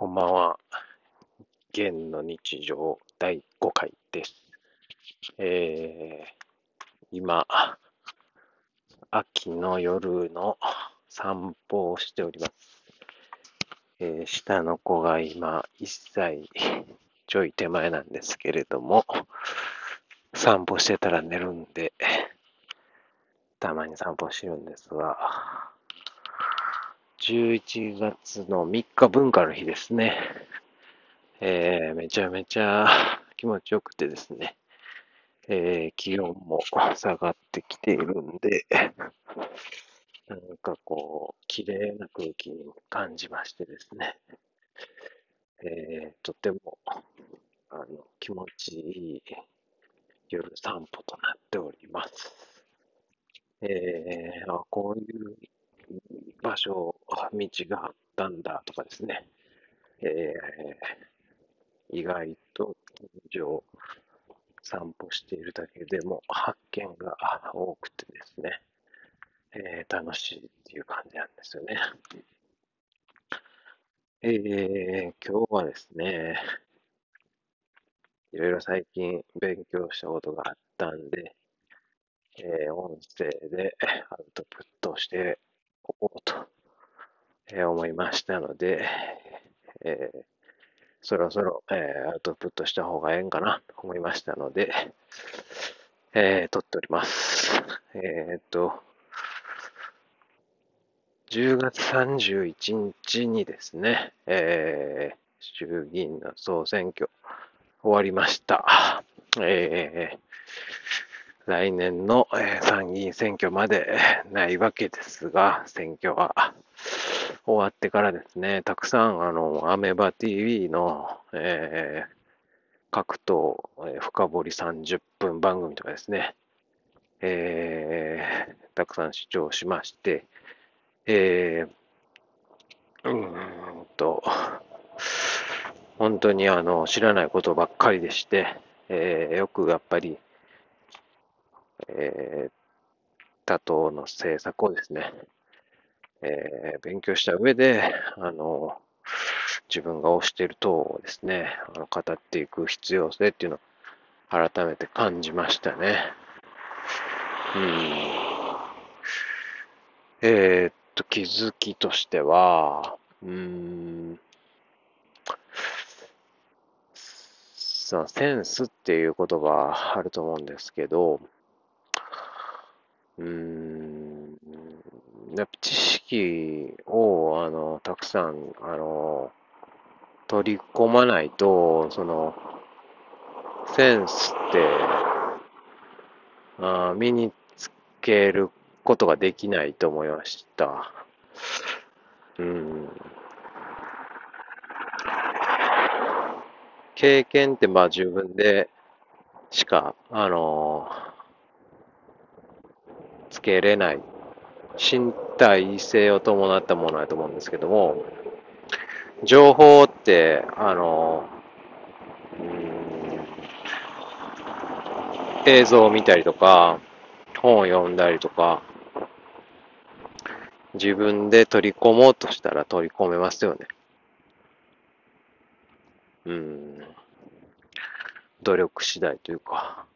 こんばんは。弦の日常第5回です。えー、今、秋の夜の散歩をしております。えー、下の子が今1歳ちょい手前なんですけれども、散歩してたら寝るんで、たまに散歩してるんですが、11月の3日文化の日ですね。えー、めちゃめちゃ 気持ちよくてですね、えー、気温も下がってきているんで、なんかこう、綺麗な空気に感じましてですね、えー、とてもあの気持ちいい夜散歩となっております。えー、あこういう場所、道があったんだとかですね、えー、意外と近所散歩しているだけでも発見が多くてですね、えー、楽しいっていう感じなんですよね。えー、今日はですね、いろいろ最近勉強したことがあったんで、えー、音声でアウトプットしておこう、えー、思いましたので、えー、そろそろ、えー、アウトプットした方がええんかなと思いましたので、えー、撮っております。えー、っと、10月31日にですね、えー、衆議院の総選挙終わりました。えー、来年の、参議院選挙までないわけですが、選挙は終わってからですね、たくさん、あの、アメバ TV の、えー、各党、えー、深掘り30分番組とかですね、えー、たくさん視聴しまして、えー、うんと、本当にあの知らないことばっかりでして、えー、よくやっぱりえー、他党の政策をですね、えー、勉強した上で、あの、自分が推している党をですね、あの語っていく必要性っていうのを改めて感じましたね。うん。えー、っと、気づきとしては、うん、そのセンスっていう言葉あると思うんですけど、うーん、やっぱ知識を、あの、たくさん、あの、取り込まないと、その、センスって、あ身につけることができないと思いました。うん。経験ってまあ自分でしか、あのつけれない身体性を伴ったものだと思うんですけども、情報って、あの、うん映像を見たりとか、本を読んだりとか、自分で取り込もうとしたら取り込めますよね。うん。努力次第というか。